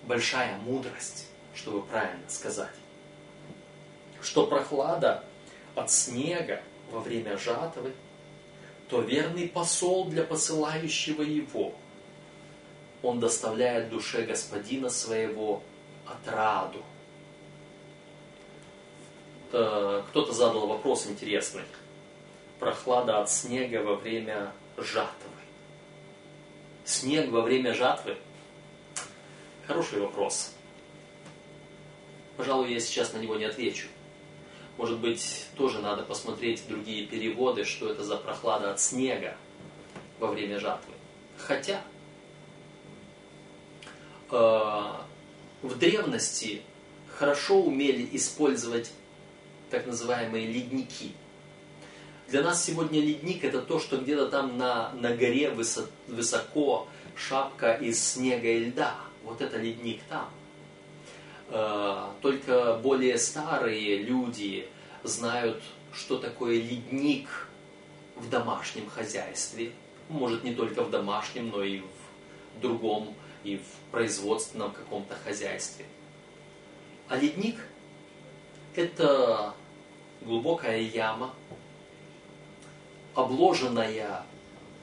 большая мудрость, чтобы правильно сказать что прохлада от снега во время жатвы, то верный посол для посылающего его. Он доставляет душе господина своего отраду. Кто-то задал вопрос интересный. прохлада от снега во время жатвы? Снег во время жатвы? Хороший вопрос. Пожалуй, я сейчас на него не отвечу. Может быть, тоже надо посмотреть другие переводы, что это за прохлада от снега во время жатвы. Хотя э, в древности хорошо умели использовать так называемые ледники. Для нас сегодня ледник это то, что где-то там на, на горе высо, высоко шапка из снега и льда. Вот это ледник там. Э, только более старые люди знают, что такое ледник в домашнем хозяйстве. Может не только в домашнем, но и в другом, и в производственном каком-то хозяйстве. А ледник – это глубокая яма, обложенная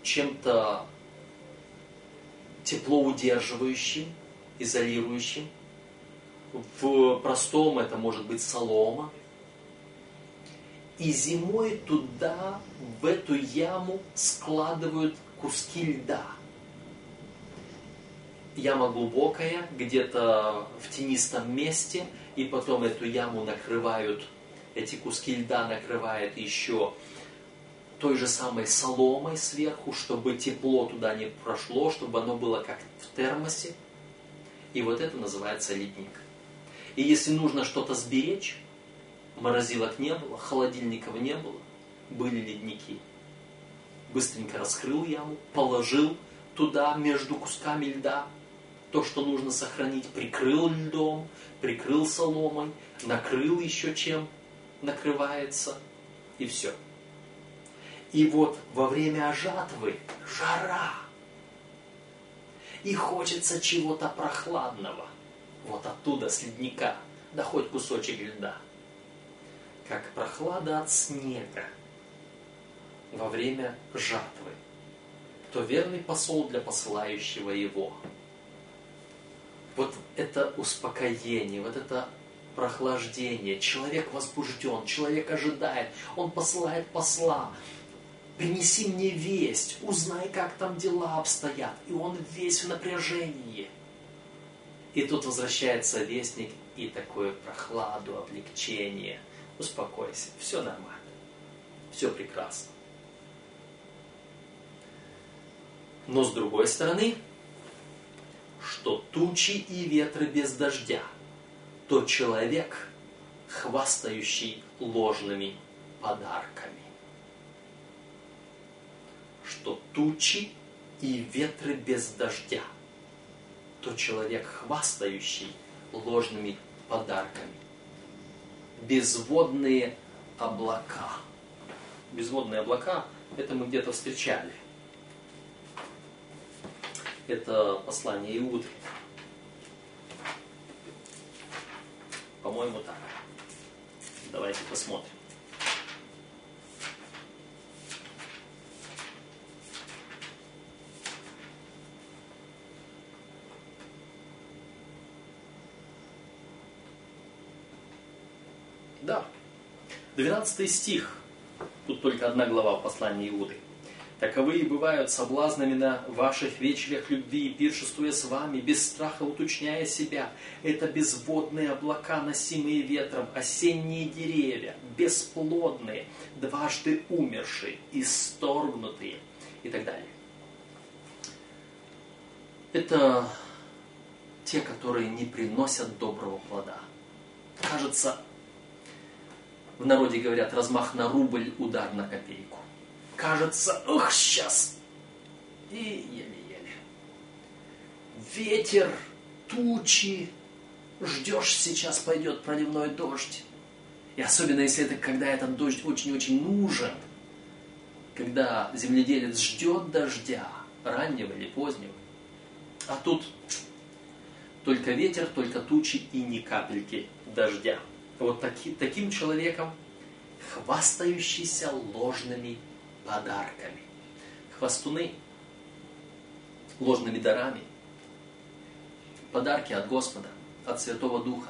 чем-то теплоудерживающим, изолирующим. В простом это может быть солома. И зимой туда, в эту яму, складывают куски льда. Яма глубокая, где-то в тенистом месте, и потом эту яму накрывают, эти куски льда накрывают еще той же самой соломой сверху, чтобы тепло туда не прошло, чтобы оно было как в термосе. И вот это называется ледник. И если нужно что-то сберечь, морозилок не было, холодильников не было, были ледники. Быстренько раскрыл яму, положил туда между кусками льда то, что нужно сохранить, прикрыл льдом, прикрыл соломой, накрыл еще чем накрывается, и все. И вот во время жатвы жара. И хочется чего-то прохладного. Вот оттуда, с ледника, да хоть кусочек льда. Как прохлада от снега во время жатвы. То верный посол для посылающего его. Вот это успокоение, вот это прохлаждение. Человек возбужден, человек ожидает, он посылает посла принеси мне весть, узнай, как там дела обстоят. И он весь в напряжении. И тут возвращается вестник и такое прохладу, облегчение. Успокойся, все нормально, все прекрасно. Но с другой стороны, что тучи и ветры без дождя, то человек, хвастающий ложными подарками что тучи и ветры без дождя, то человек, хвастающий ложными подарками. Безводные облака. Безводные облака, это мы где-то встречали. Это послание Иуды. По-моему, так. Давайте посмотрим. Да. 12 стих. Тут только одна глава в послании Иуды. Таковые бывают соблазнами на ваших вечерях любви, пиршествуя с вами, без страха уточняя себя. Это безводные облака, носимые ветром, осенние деревья, бесплодные, дважды умершие, исторгнутые и так далее. Это те, которые не приносят доброго плода. Кажется, в народе говорят, размах на рубль, удар на копейку. Кажется, ух, сейчас. И еле-еле. Ветер, тучи. Ждешь, сейчас пойдет проливной дождь. И особенно, если это когда этот дождь очень-очень нужен. Когда земледелец ждет дождя, раннего или позднего. А тут только ветер, только тучи и ни капельки дождя вот таки, таким человеком, хвастающийся ложными подарками. Хвастуны ложными дарами. Подарки от Господа, от Святого Духа.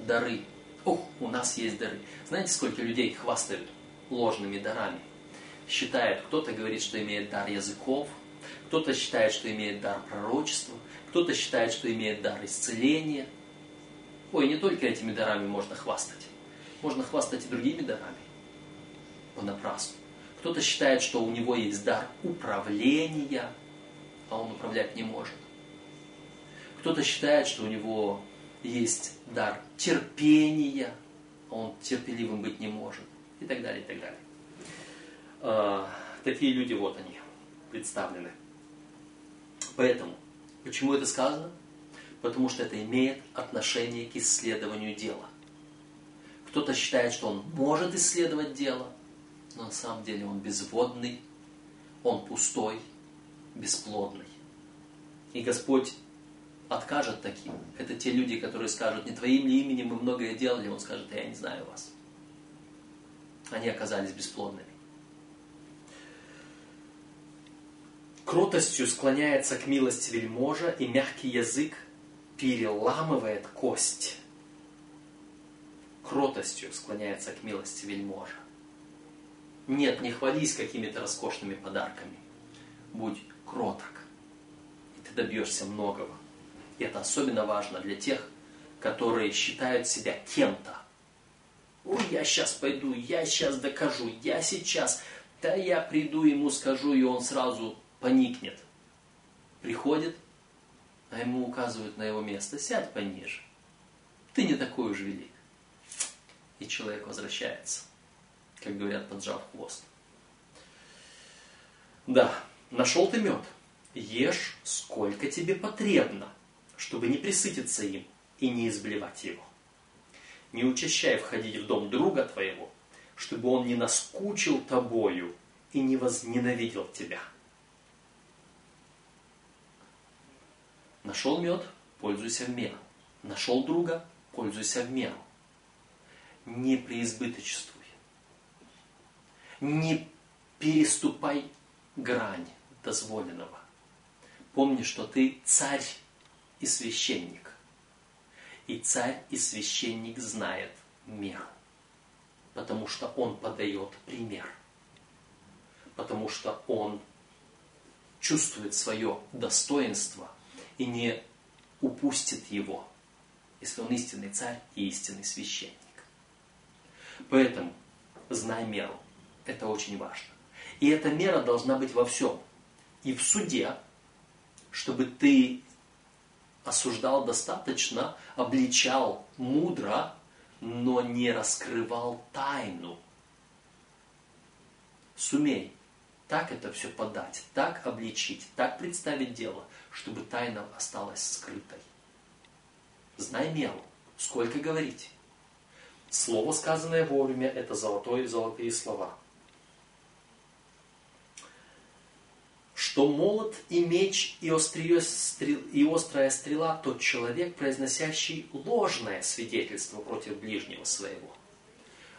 Дары. Ох, у нас есть дары. Знаете, сколько людей хвастают ложными дарами? считает, кто-то говорит, что имеет дар языков, кто-то считает, что имеет дар пророчества, кто-то считает, что имеет дар исцеления. Ой, не только этими дарами можно хвастать. Можно хвастать и другими дарами. Понапрасну. Кто-то считает, что у него есть дар управления, а он управлять не может. Кто-то считает, что у него есть дар терпения, а он терпеливым быть не может. И так далее, и так далее. А, такие люди, вот они, представлены. Поэтому, почему это сказано? Потому что это имеет отношение к исследованию дела. Кто-то считает, что он может исследовать дело, но на самом деле он безводный, он пустой, бесплодный. И Господь откажет таким. Это те люди, которые скажут, не твоим ли именем мы многое делали, он скажет, я не знаю вас. Они оказались бесплодными. Кротостью склоняется к милости вельможа, и мягкий язык переламывает кость. Кротостью склоняется к милости вельможа. Нет, не хвались какими-то роскошными подарками. Будь кроток, и ты добьешься многого. И это особенно важно для тех, которые считают себя кем-то. Ой, я сейчас пойду, я сейчас докажу, я сейчас, да я приду ему скажу, и он сразу поникнет. Приходит, а ему указывают на его место, сядь пониже. Ты не такой уж велик. И человек возвращается, как говорят, поджав хвост. Да, нашел ты мед. Ешь, сколько тебе потребно чтобы не присытиться им и не изблевать его. Не учащай входить в дом друга твоего, чтобы он не наскучил тобою и не возненавидел тебя. Нашел мед, пользуйся в меру. Нашел друга, пользуйся в меру. Не преизбыточествуй. Не переступай грань дозволенного. Помни, что ты царь и священник. И царь и священник знает меру, потому что он подает пример, потому что он чувствует свое достоинство и не упустит его, если он истинный царь и истинный священник. Поэтому знай меру. Это очень важно. И эта мера должна быть во всем. И в суде, чтобы ты осуждал достаточно, обличал мудро, но не раскрывал тайну. Сумей так это все подать, так обличить, так представить дело, чтобы тайна осталась скрытой. Знай меру, сколько говорить. Слово, сказанное вовремя, это золотое, золотые слова – что молот и меч и, острие стрел, и острая стрела тот человек, произносящий ложное свидетельство против ближнего своего.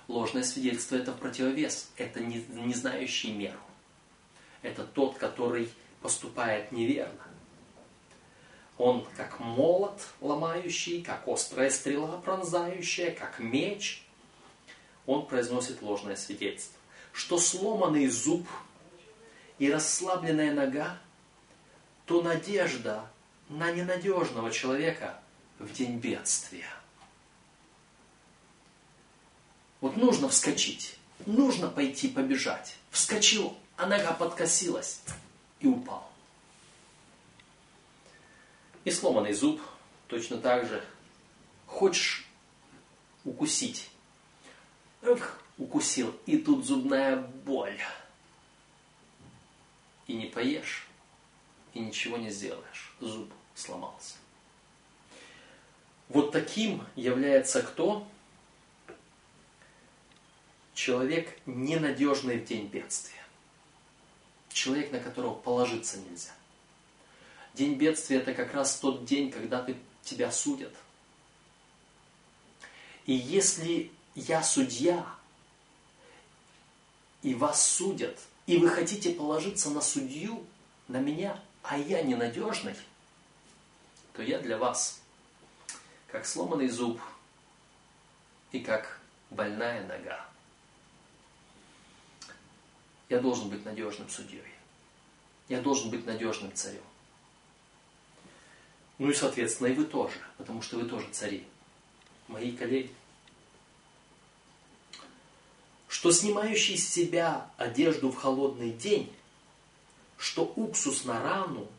Ложное свидетельство это противовес, это не, не знающий меру. Это тот, который поступает неверно. Он как молот ломающий, как острая стрела пронзающая, как меч. Он произносит ложное свидетельство. Что сломанный зуб и расслабленная нога, то надежда на ненадежного человека в день бедствия. Вот нужно вскочить, нужно пойти побежать. Вскочил, а нога подкосилась и упал. И сломанный зуб точно так же. Хочешь укусить? Эх, укусил, и тут зубная боль и не поешь, и ничего не сделаешь. Зуб сломался. Вот таким является кто? Человек ненадежный в день бедствия. Человек, на которого положиться нельзя. День бедствия это как раз тот день, когда ты, тебя судят. И если я судья, и вас судят – и вы хотите положиться на судью, на меня, а я ненадежный, то я для вас как сломанный зуб и как больная нога. я должен быть надежным судьей. Я должен быть надежным царем. Ну и, соответственно, и вы тоже, потому что вы тоже цари. Мои коллеги. Что снимающий с себя одежду в холодный день, что уксус на рану,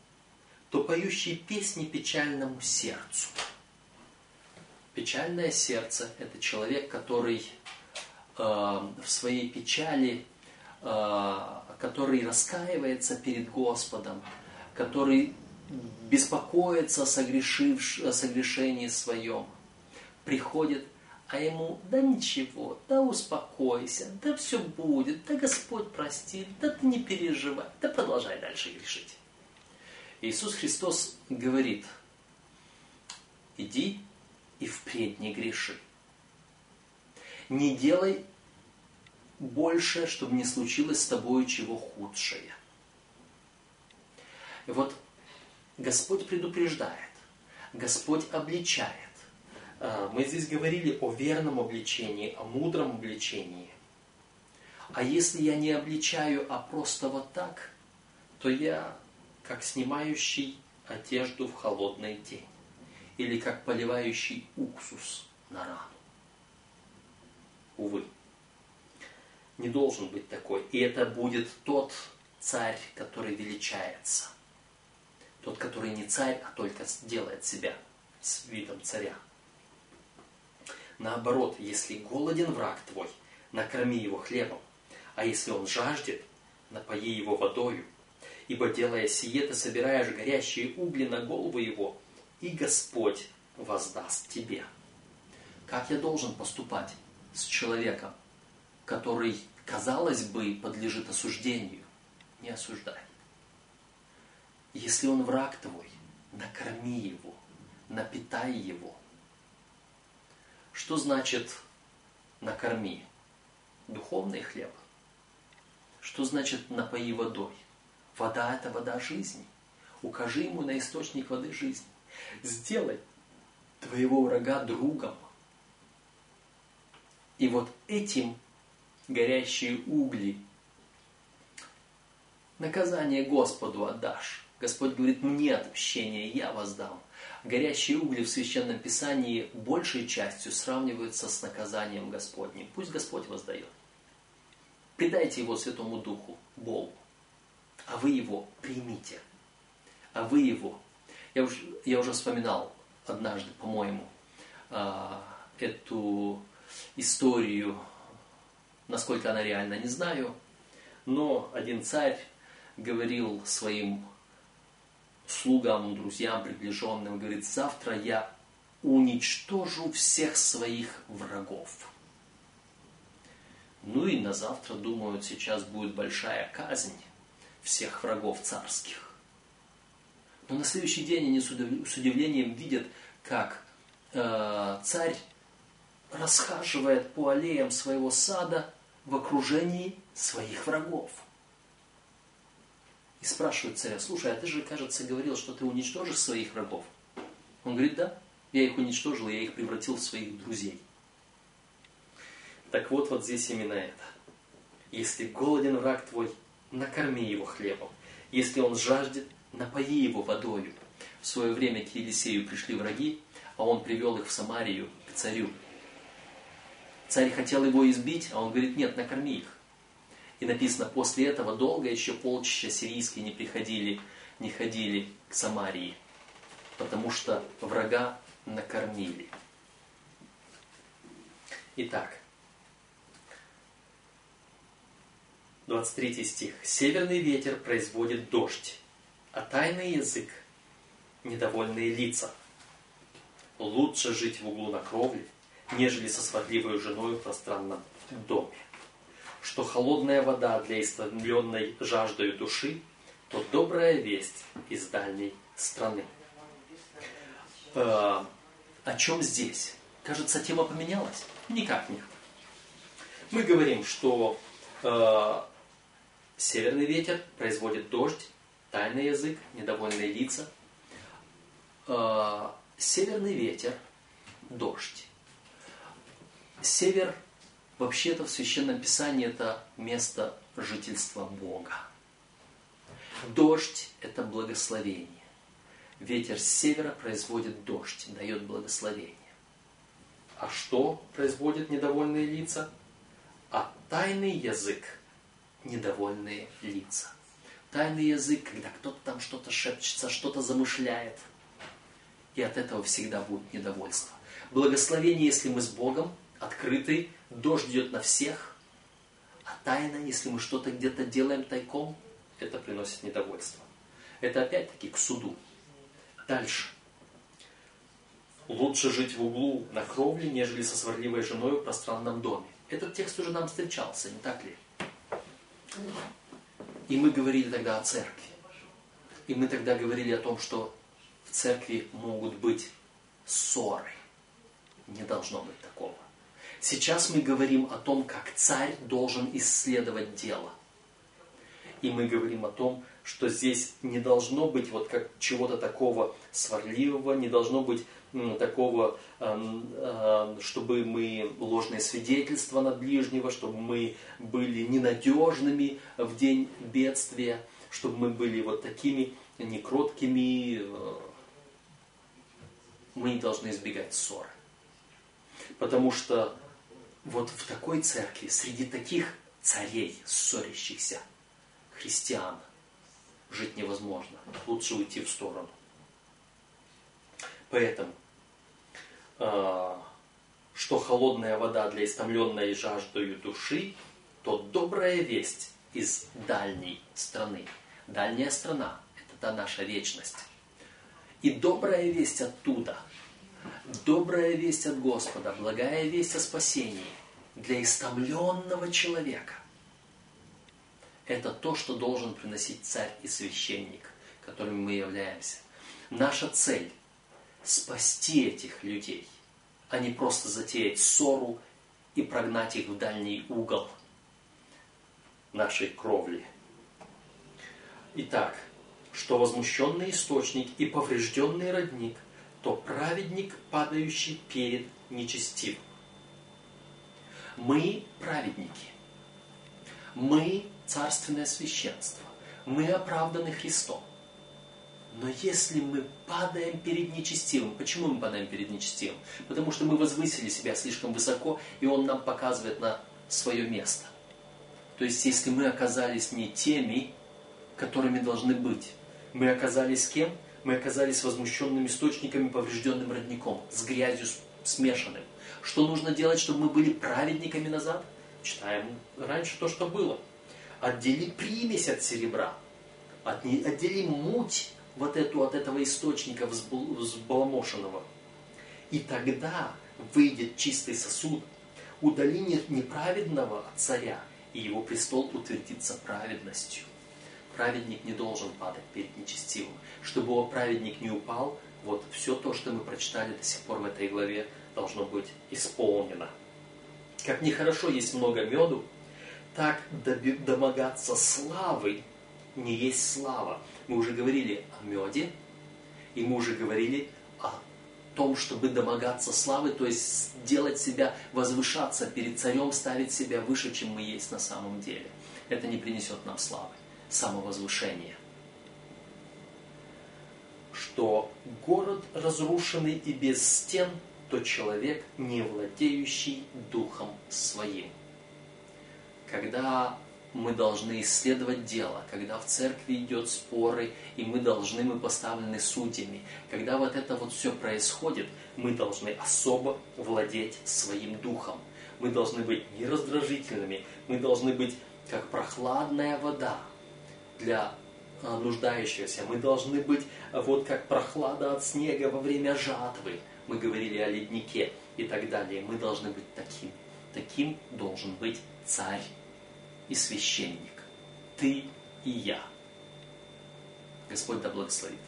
то поющий песни печальному сердцу. Печальное сердце – это человек, который э, в своей печали, э, который раскаивается перед Господом, который беспокоится о, согрешивш... о согрешении своем, приходит, а ему, да ничего, да успокойся, да все будет, да Господь простит, да ты не переживай, да продолжай дальше грешить. Иисус Христос говорит, иди и впредь не греши. Не делай больше, чтобы не случилось с тобой чего худшее. И вот Господь предупреждает, Господь обличает. А, мы здесь говорили о верном обличении, о мудром обличении. А если я не обличаю, а просто вот так, то я как снимающий одежду в холодный день или как поливающий уксус на рану. Увы, не должен быть такой. И это будет тот царь, который величается. Тот, который не царь, а только делает себя с видом царя. Наоборот, если голоден враг твой, накорми его хлебом, а если он жаждет, напои его водою, ибо делая сие, ты собираешь горящие угли на голову его, и Господь воздаст тебе. Как я должен поступать с человеком, который, казалось бы, подлежит осуждению? Не осуждай. Если он враг твой, накорми его, напитай его. Что значит накорми? Духовный хлеб. Что значит напои водой? Вода – это вода жизни. Укажи ему на источник воды жизни. Сделай твоего врага другом. И вот этим горящие угли наказание Господу отдашь. Господь говорит, мне отмщение, я воздам. Горящие угли в Священном Писании большей частью сравниваются с наказанием Господним. Пусть Господь воздает. Предайте его Святому Духу, Богу, а вы его примите. А вы его. Я уже, я уже вспоминал однажды, по-моему, а, эту историю, насколько она реальна, не знаю, но один царь говорил своим слугам, друзьям, приближенным, говорит, завтра я уничтожу всех своих врагов. Ну и на завтра, думают, сейчас будет большая казнь всех врагов царских. Но на следующий день они с удивлением видят, как э, царь расхаживает по аллеям своего сада в окружении своих врагов. И спрашивают царя, слушай, а ты же, кажется, говорил, что ты уничтожишь своих врагов. Он говорит, да, я их уничтожил, я их превратил в своих друзей. Так вот, вот здесь именно это. Если голоден враг твой, накорми его хлебом. Если он жаждет, напои его водою. В свое время к Елисею пришли враги, а он привел их в Самарию к царю. Царь хотел его избить, а он говорит, нет, накорми их. И написано, после этого долго еще полчища сирийские не приходили, не ходили к Самарии, потому что врага накормили. Итак, 23 стих. «Северный ветер производит дождь, а тайный язык – недовольные лица. Лучше жить в углу на кровле, нежели со сводливой женой в пространном доме что холодная вода для истомленной жаждой души, то добрая весть из дальней страны. Э, о чем здесь? Кажется, тема поменялась? Никак нет. Мы говорим, что э, северный ветер производит дождь, тайный язык, недовольные лица. Э, северный ветер, дождь. Север Вообще-то в Священном Писании это место жительство Бога. Дождь – это благословение. Ветер с севера производит дождь, дает благословение. А что производит недовольные лица? А тайный язык – недовольные лица. Тайный язык, когда кто-то там что-то шепчется, что-то замышляет. И от этого всегда будет недовольство. Благословение, если мы с Богом, открытый, дождь идет на всех. А тайна, если мы что-то где-то делаем тайком, это приносит недовольство. Это опять-таки к суду. Дальше. Лучше жить в углу на кровле, нежели со сварливой женой в пространном доме. Этот текст уже нам встречался, не так ли? И мы говорили тогда о церкви. И мы тогда говорили о том, что в церкви могут быть ссоры. Не должно быть такого. Сейчас мы говорим о том, как царь должен исследовать дело. И мы говорим о том, что здесь не должно быть вот как чего-то такого сварливого, не должно быть такого, чтобы мы ложное свидетельство над ближнего, чтобы мы были ненадежными в день бедствия, чтобы мы были вот такими некроткими. Э, мы не должны избегать ссоры. Потому что вот в такой церкви, среди таких царей, ссорящихся, христиан, жить невозможно. Лучше уйти в сторону. Поэтому, э, что холодная вода для истомленной жаждою души, то добрая весть из дальней страны. Дальняя страна – это та наша вечность. И добрая весть оттуда, добрая весть от Господа, благая весть о спасении для истомленного человека – это то, что должен приносить царь и священник, которыми мы являемся. Наша цель – спасти этих людей, а не просто затеять ссору и прогнать их в дальний угол нашей кровли. Итак, что возмущенный источник и поврежденный родник, то праведник, падающий перед нечестивым. Мы праведники. Мы царственное священство. Мы оправданы Христом. Но если мы падаем перед нечестивым, почему мы падаем перед нечестивым? Потому что мы возвысили себя слишком высоко, и Он нам показывает на свое место. То есть, если мы оказались не теми, которыми должны быть, мы оказались кем? Мы оказались возмущенным источниками, поврежденным родником, с грязью смешанным. Что нужно делать, чтобы мы были праведниками назад? Читаем раньше то, что было отдели примесь от серебра, отдели муть вот эту от этого источника взбаламошенного. И тогда выйдет чистый сосуд, удали неправедного царя, и его престол утвердится праведностью. Праведник не должен падать перед нечестивым. Чтобы его праведник не упал, вот все то, что мы прочитали до сих пор в этой главе, должно быть исполнено. Как нехорошо есть много меду, так домогаться славы не есть слава. Мы уже говорили о меде, и мы уже говорили о том, чтобы домогаться славы, то есть делать себя, возвышаться перед царем, ставить себя выше, чем мы есть на самом деле. Это не принесет нам славы, самовозвышение. Что город разрушенный и без стен, то человек, не владеющий духом своим когда мы должны исследовать дело, когда в церкви идет споры, и мы должны, мы поставлены судьями. Когда вот это вот все происходит, мы должны особо владеть своим духом. Мы должны быть нераздражительными, мы должны быть как прохладная вода для а, нуждающегося. Мы должны быть вот как прохлада от снега во время жатвы. Мы говорили о леднике и так далее. Мы должны быть таким. Таким должен быть царь и священник, ты и я. Господь да благословит.